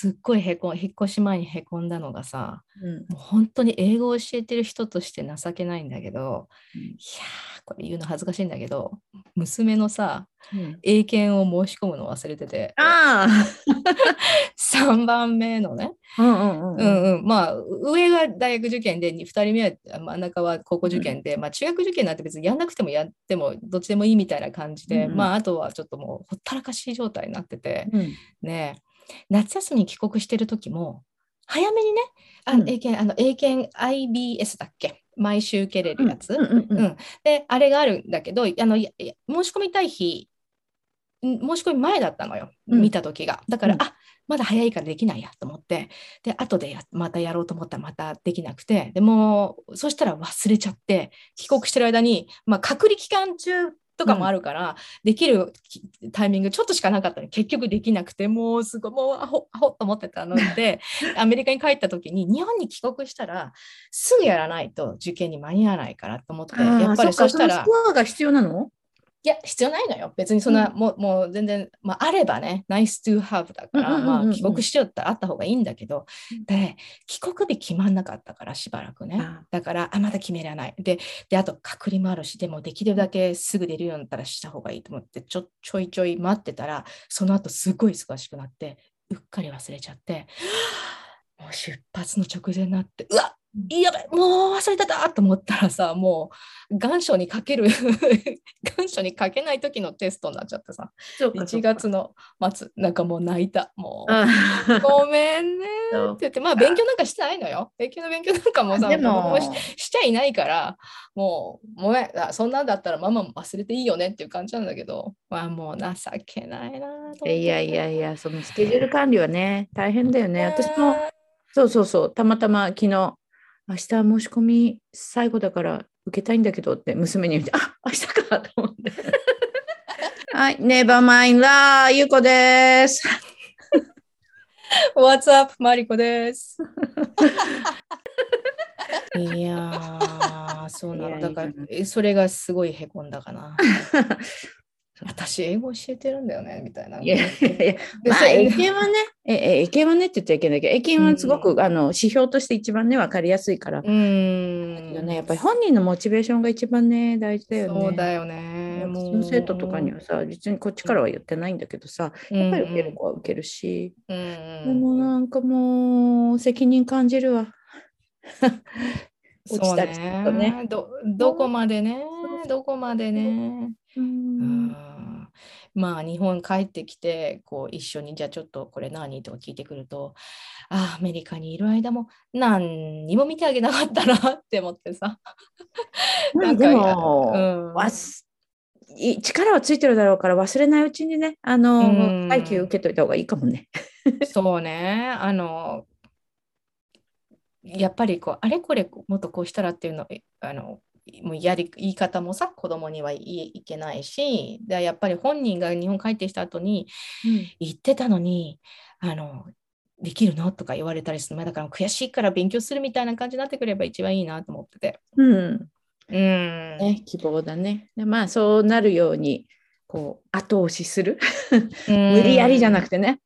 すっごいへこ引っ越し前にへこんだのがさうん。もう本当に英語を教えてる人として情けないんだけどうん。いやーこれ言うの恥ずかしいんだけど娘のさうん。英検を申し込むの忘れててあ3 番目のね、あ、うんうんううん。んうん、まあ上が大学受験で2人目は真ん中は高校受験で、まあ中学受験なんて別にやんなくてもやってもどっちでもいいみたいな感じで、まああとはちょっともうほったらかし状態になってて、うん。ねえ夏休みに帰国してる時も早めにねあうん。英検あの英検 IBS だっけ？毎週受けれるやつ、うんうんうんうん。であれがあるんだけどあの申し込みたい日ん申し込み前だったのよ、うん。見た時が。だから、うん。あまだ早いからできないやと思って。で後でやまたやろうと思ったらまたできなくて。でもうそしたら忘れちゃって帰国してる間に、まあ、隔離期間中とかもあるから、できるきタイミングちょっとしかなかったの。に結局できなくてもうすごいもうアホアホと思ってたので アメリカに帰った時に日本に帰国したらすぐやらないと受験に間に合わないからと思ってやっぱりそしたらスコアが必要なの？いや必要ないのよ。別にそんな、うもうもう全然、まあ、あればね nice to have だから、うんうんうんうん。まあ、帰国しようってあった方がいいんだけどうん。で帰国日決まんなかったからしばらくね。あだからあまだ決めらない。でであと隔離もあるしでもできるだけすぐ出るようになったらした方がいいと思ってちょちょいちょい待ってたらその後すごい忙しくなってうっかり忘れちゃって もう出発の直前になってうわやばいもう忘れてたと思ったらさもう願書にかける 願書に書けない時のテストになっちゃってさ。1そうかそうか。月の末なんかもう泣いた。もうあごめんねって言って、まあ勉強なんかしてないのよ。勉強の勉強なんかもさ、でも。ししちゃいないから、もう、ごめん、あそんなんだったらママも忘れていいよねっていう感じなんだけど、まあもう情けないなと。いやいやいや、そのスケジュール管理はね、大変だよね。私も、ねそうそうそう、たまたま昨日、明日申し込み最後だから受けたいんだけどって娘に言って、あ明日かと思って。はい、ネバーマインラー、ゆうこです。What's up? マリコです。いやー、そうなの。だからそれがすごいへこんだかな。私、英語教えてるんだよね、みたいな。いやいやいや、でまあ、英検はね、ええ英検はねって言っちゃいけないけど、英検はすごく、あの指標として一番ね、分かりやすいから。うーん。ね、やっぱり本人のモチベーションが一番ね、大事だよね。そうだよね。も私の生徒とかにはさ、実にこっちからは言ってないんだけどさ、やっぱり受ける子は受けるし、うんでうんもなんかもう責任感じるわ。落ちたりするとねねど。どこまでねどこまでね。ううんんまあ日本帰ってきてこう一緒にじゃあちょっとこれ何とか聞いてくるとあアメリカにいる間も何にも見てあげなかったなって思ってさ。まあでやも、うんわすい力はついてるだろうから忘れないうちにね、あの、うん配給受けといた方がいいかもね。そうねあのやっぱりこうあれこれもっとこうしたらっていうのあのもうやり言い方もさ子供には言いいけないしでやっぱり本人が日本帰ってきた後に言ってたのにあのできるの？とか言われたりするまあだから悔しいから勉強するみたいな感じになってくれば一番いいなと思ってて。うん。うんね、希望だね。でまあそうなるように、こう、後押しする。無理やりじゃなくてね。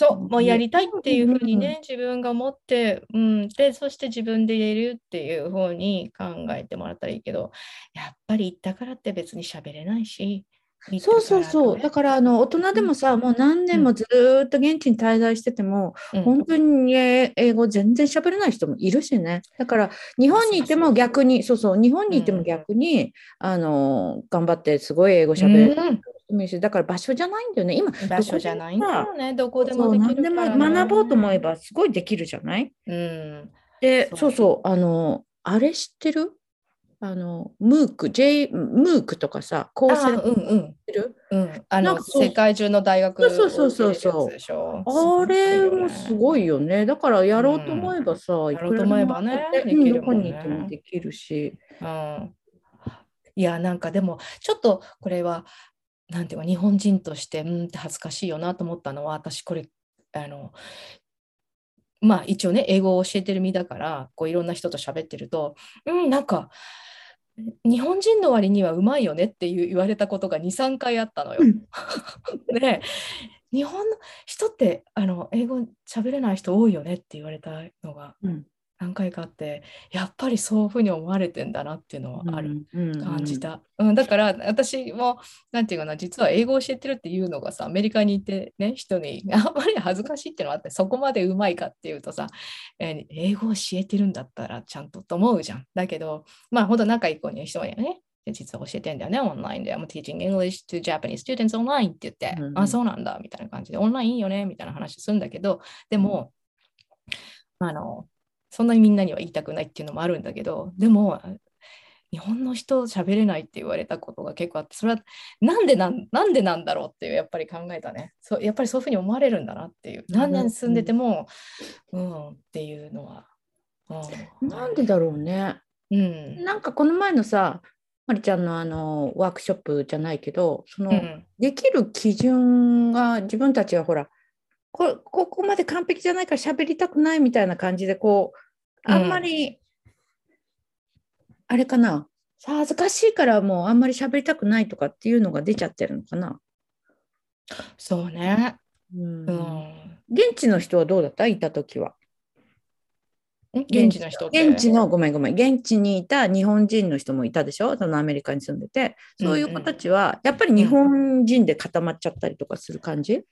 そう、もうやりたいっていうふうにうんね、自分が思って、うん、で、そして自分で言えるっていうふうに考えてもらったらいいけど、やっぱり行ったからって別に喋れないし、行ったそうそうそう。ねだから、あの、大人でもさ、もう何年もずーっと現地に滞在してても、うん。本当にえ英語全然喋れない人もいるしね。だから、日本にいても逆に、そうそう、日本にいても逆に、あの、頑張ってすごい英語喋れるもいるし、だから場所じゃないんだよね。今、場所じゃないんだ。よね、どこでもでき何でも学ぼうと思えばすごいできるじゃない？うん。で、そう。そうあの、あれ知ってる？あの、ムーク、J、ムークとかさ、コーセあ、ラ知っうん。うん。うん、あの世界中の大学そうそうそうそう。あれもすごいいよね。だからやろうと思えばさ、いやろうと思えばねどこに行ってもできるし。うん。いやなんかでもちょっとこれはなんていうか日本人としてうんって恥ずかしいよなと思ったのは私これあのまあ一応ね英語を教えてる身だからこういろんな人と喋ってるとうんなんか日本人の割にはうまいよねっていう言われたことが23回あったのよ。うん。で日本の人ってあの英語喋れない人多いよねって言われたのがうん何回かあってやっぱりそういうふうに思われてんだなっていうのはある。うん感じた、うんだから私もなんていうかな実は英語を教えてるっていうのがさアメリカにいてね人に あんまり恥ずかしいっていうのがあってそこまでうまいかっていうとさ、えー英語を教えてるんだったらちゃんとと思うじゃんだけどまあほんと仲いい子に人はねで実は教えてんだよね、オンラインで。I'm teaching English to Japanese students online って言って、うんうんあ、そうなんだ、みたいな感じで、オンラインいいよね、みたいな話するんだけど、でも、あの、そんなにみんなには言いたくないっていうのもあるんだけど、でも、日本の人喋れないって言われたことが結構あって、それはなんでなんなんでなんだろうっていうやっぱり考えたね。そうやっぱりそういうふうに思われるんだなっていう。何年住んでても、うん、っていうのは。うん、なんでだろうね。うん。なんかこの前のさ、まりちゃんのあのワークショップじゃないけど、その、うんできる基準が自分たちはほらこここまで完璧じゃないから喋りたくないみたいな感じでこうあんまり、あれかな？さ恥ずかしいからもうあんまり喋りたくないとかっていうのが出ちゃってるのかな、そうね。うん。うん。現地の人はどうだった？いた時は。現地の人。現地のごめんごめん。現地にいた日本人の人もいたでしょ？そのアメリカに住んでて。そういう子たちはやっぱり日本人で固まっちゃったりとかする感じ、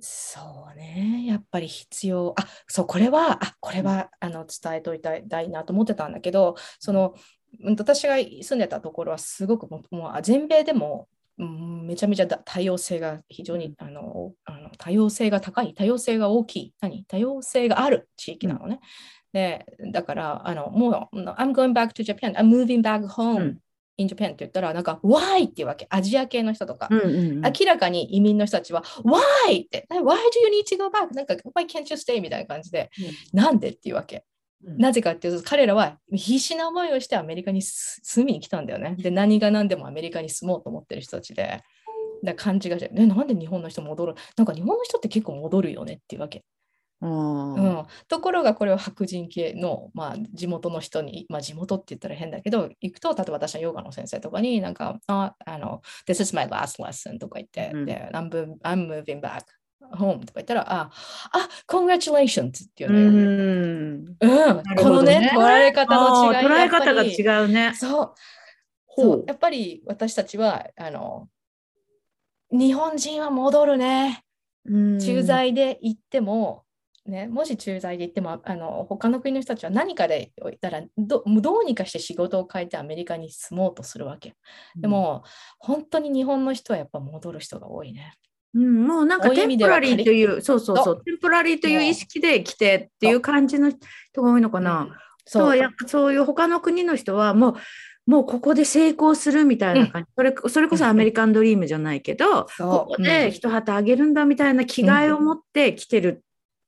そうね、やっぱり必要。あ、そう、これは、あ、これは、あの、伝えといたいなと思ってたんだけど、その、うん私が住んでたところはすごくもう、全米でも、うんめちゃめちゃだ多様性が非常にあのあの多様性が高い、多様性が大きい、何？多様性がある地域なのね。で、だから、あの、もう、I'm going back to Japan, I'm moving back home. うん in Japan って言ったら、なんか、Why? っていうわけ、アジア系の人とか。うんうんうん明らかに移民の人たちは、Why? って、Why do you need to go back? なんか、Why can't you stay? みたいな感じで、なんでっていうわけ。うんなぜかっていうと、彼らは必死な思いをしてアメリカにす住みに来たんだよね。で、何が何でもアメリカに住もうと思ってる人たちで、だ勘違いして、ね、なんで日本の人戻るなんか日本の人って結構戻るよねっていうわけ。あうーん、ところがこれは白人系の、まあ、地元の人に、まあ、地元って言ったら変だけど行くと例えば私のヨガの先生とかになんかああの This is my last lesson とか言って、うん。で I'm, I'm moving back home とか言ったらああ Congratulations っていううのよ、うん。ん。なるこのねね捉え方の違い捉え方が違うね。そう。ほそうう。やっぱり私たちはあの日本人は戻るね。うん。駐在で行っても、ね、もし駐在で行ってもあの他の国の人たちは何かで行ったらどどうにかして仕事を変えてアメリカに住もうとするわけ。で、も、本当に日本の人はやっぱ戻る人が多いね。うん、もうなんかテンプラリーという、そうそうそう、テンプラリーという意識で来てっていう感じの人が多いのかな。うん。そう。そうやっぱそういう他の国の人はもう、もうここで成功するみたいな感じ、それそれこそアメリカンドリームじゃないけど、ここで一旗あげるんだみたいな気概を持って来てる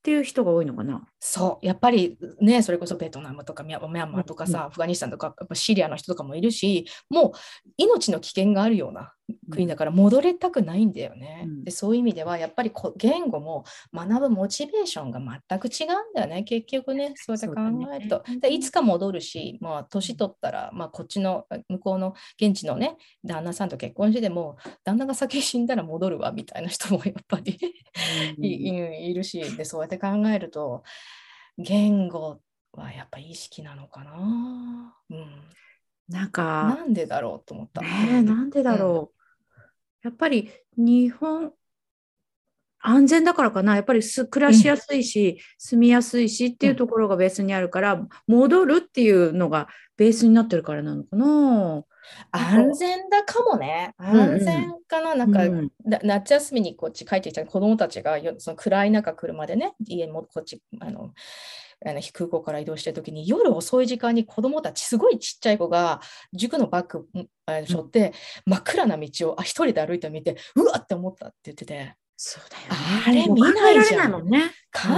っていう人が多いのかな？そうやっぱりねそれこそベトナムとかミャミャンマーとかさ、うんアフガニスタンとかやっぱシリアの人とかもいるしもう命の危険があるような国だから戻れたくないんだよね。うん。でそういう意味ではやっぱりこ言語も学ぶモチベーションが全く違うんだよね。結局ね そうやって考えると。ね。でいつか戻るし、まあ、年取ったら、まあ、こっちの向こうの現地のね旦那さんと結婚しても旦那が先に死んだら戻るわみたいな人もやっぱり いるしでそうやって考えると言語はやっぱ意識なのかな、うん、なんか、なんでだろうと思った。ねえ、なんでだろう。やっぱり日本、安全だからかな。やっぱりす暮らしやすいし、住みやすいしっていうところがベースにあるから、戻るっていうのがベースになってるからなのかな。安全だかもね。んうん安全かな、なんか、うんな夏休みにこっち帰ってきた子供たちがよその暗い中車でね、家もこっちあのあの空港から移動してる時に夜遅い時間に子供たちすごいちっちゃい子が塾のバッグ背負って、真っ暗な道をあ一人で歩いてみてうわって思ったって言ってて。そうだあれ見ないじゃん。もう考えられない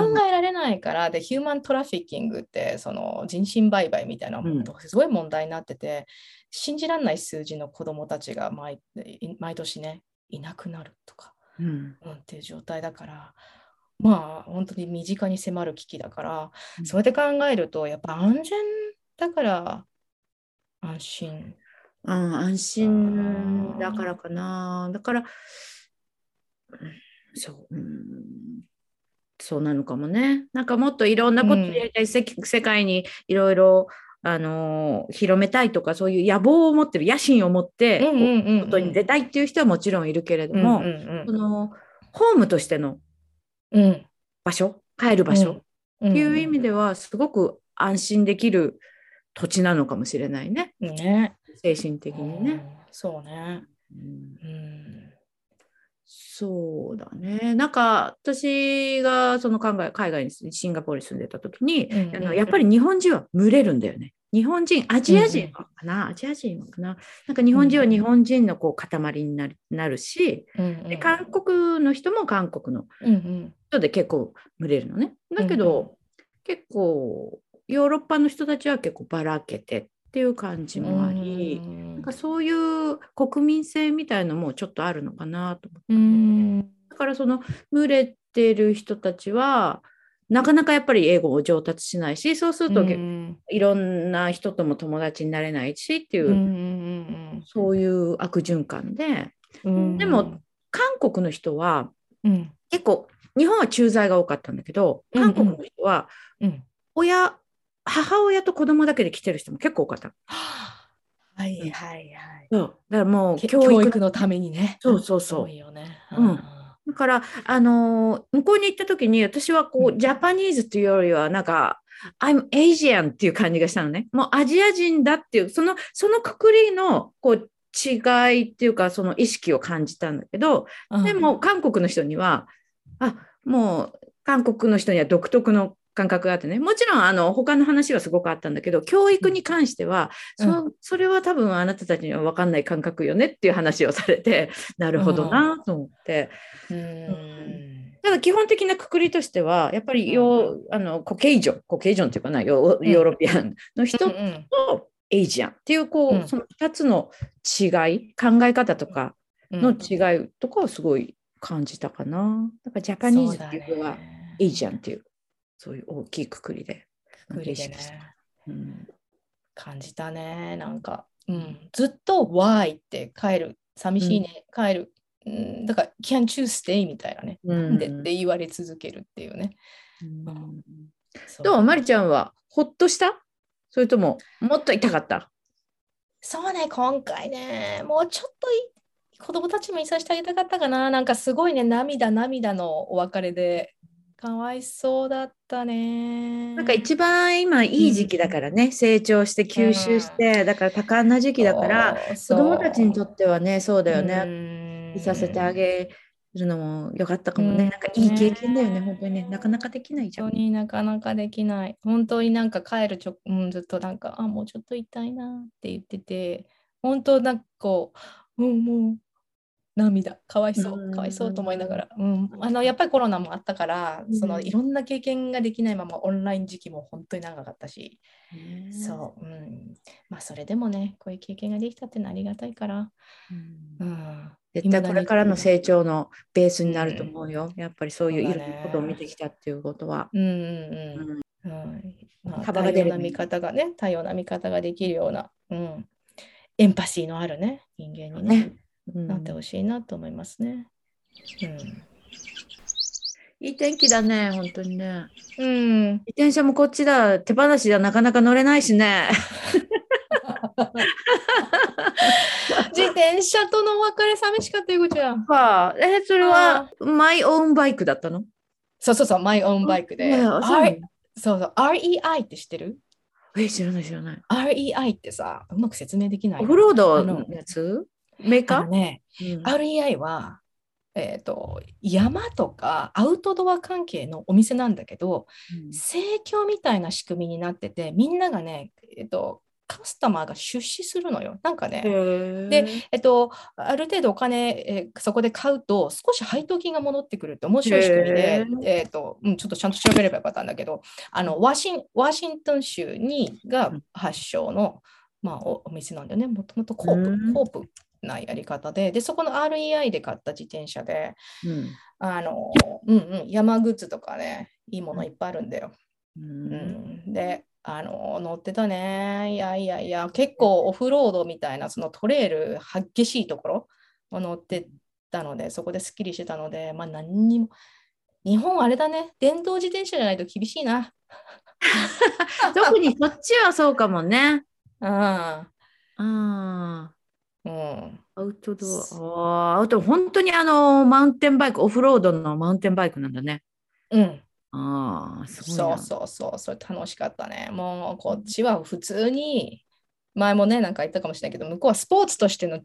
もんね。考えられないから、でヒューマントラフィッキングってその人身売買みたいなものとすごい問題になってて、信じられない数字の子どもたちが毎毎年ねいなくなるとか、うん。うん、っていう状態だからまあ本当に身近に迫る危機だから、うんそうやって考えるとやっぱ安全だから安心。うん、安心だからかな。だから、そう、うん、そうなのかもね。なんかもっといろんなことやりたい、世世界にいろいろあの広めたいとかそういう野望を持ってる野心を持ってうんうんうんうん外に出たいっていう人はもちろんいるけれども、うんうんそのホームとしてのうんうん場所？帰る場所？っうんていう意味ではすごく安心できる土地なのかもしれないねね。精神的にね。うんそうね。うんうんそうだね。なんか私がその考え海外にシンガポールに住んでた時に、あのやっぱり日本人は群れるんだよね。日本人、アジア人はかな、アジア人はかな？なんか日本人は日本人のこう塊になるなるし、うんで韓国の人も韓国のうんうん。人で結構群れるのね。だけど、結構ヨーロッパの人たちは結構ばらけてっていう感じもあり、うんなんかそういう国民性みたいのもちょっとあるのかなと思って。うん。だからその群れてる人たちはなかなかやっぱり英語を上達しないしそうすると、うん。いろんな人とも友達になれないしっていう、うんうんそういう悪循環で。うん。でも韓国の人はうん。結構日本は駐在が多かったんだけど韓国の人はうん。親、母親と子供だけで来てる人も結構多かった。はいはいはい。そう。だからもうけ教育のためにね。そうそうそう。多いよね。うんだから、あのー向こうに行った時に私はこう、うんジャパニーズっていうよりはなんか I'm Asian っていう感じがしたのね。もうアジア人だっていうそのそのくくりのこう違いっていうかその意識を感じたんだけどうんでも韓国の人にはあもう韓国の人には独特の感覚があってね。もちろんあの他の話はすごくあったんだけど教育に関しては、そそれは多分あなたたちには分かんない感覚よねっていう話をされて なるほどなと思って。うん。ただ基本的なくくりとしてはやっぱりヨー、あのコケイジョンコケイジョンっていうかなヨーヨーロピアンの人うんうん。とエイジアンっていうこう、うん。その2つの違い考え方とかの違いとかをすごい感じたかな。だからジャパニーズっていうのはエイジアンっていうそういう大きいくくりで。くくりでね。うん感じたね。なんか、うん、ずっと Why って帰る。寂しいね。帰る。うん、だから、Can't you stay みたいなね。うんなんでって言われ続けるっていうね。うんどうまりちゃんはほっとした？それとももっと痛かった？そうね、今回ね、もうちょっとい子供たちもいさせてあげたかったかな。なんかすごいね、涙涙のお別れで、かわいそうだったね。なんか一番今いい時期だからね、成長して吸収して、だから多感な時期だから、子供たちにとってはねそうだよね、ねいさせてあげるのもよかったかもね、うん。なんかいい経験だよねね。本当に。ねなかなかできないじゃん。本当になかなかできない。本当になんか帰るちょ、うん、ずっとなんか、あ、もうちょっと痛いなって言ってて、本当なんかこう、うん、もう涙、かわいそう。う、ん。かわいそうと思いながら、うん、あのやっぱりコロナもあったから、そのうんいろんな経験ができないままオンライン時期も本当に長かったし、ね。そう、うん、まあそれでもね、こういう経験ができたってのはありがたいから、うん。うん、絶対これからの成長のベースになると思うよ、やっぱりそういういろんなことを見てきたっていうことは、うんうんまあ、幅が出る見方がね、多様な見方ができるような、うん、エンパシーのあるね、人間にね、なってほしいなと思いますね。いい天気だね本当にね。うん。うん、自転車もこっちだ。手放しじゃなかなか乗れないしね。自転車とのお別れ寂しかったよ、こちゃん。はあ。えそれはマイオンバイクだったの？そうそうそう、マイオンバイクで。そうそう REI って知ってる？え知らない知らない ?REI ってさ、うまく説明できない？オフロードのやつ？メーあカー、のね、うん。REI は、えー、と山とかアウトドア関係のお店なんだけど、生協みたいな仕組みになってて、みんながね、えっと、カスタマーが出資するのよ。なんかね、でで、えっと、ある程度お金、えーそこで買うと、少し配当金が戻ってくるって面白い仕組みでえっとうん、ちょっとちゃんと調べればよかったんだけど、あのワシンワシントン州にが発祥の、まあ、おお店なんだよね。もともとコープ、うん。コープなやり方で、で、そこの REI で買った自転車で、うんあの、うんうん、山グッズとかね、いいものいっぱいあるんだよ。ううんん、で、あの、乗ってたね。いやいやいや、結構オフロードみたいな、そのトレイル、激しいところを乗ってたので、そこですっきりしてたので、まあ何にも。日本はあれだね、電動自転車じゃないと厳しいな。特にそっちはそうかもね。うん。ああ。うん、アウトドア。ああ、あと本当にあの、マウンテンバイク、オフロードのマウンテンバイクなんだね。うん、ああ。そうそうそう、それ楽しかったね。もうこっちは普通に、前もね、なんか言ったかもしれないけど、向こうはスポーツとしての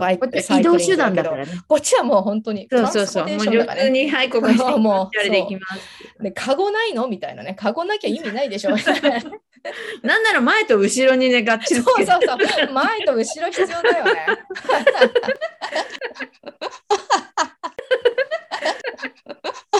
バイクそう移動手段だから、ね、こっちはもう本当に、そうそうそう、もう普通に、はい、ここに、もう、できます。で、カゴないの？みたいなね、カゴなきゃ意味ないでしょ。なんなら前と後ろにね、がっちり。そうそうそう、前と後ろ必要だよね。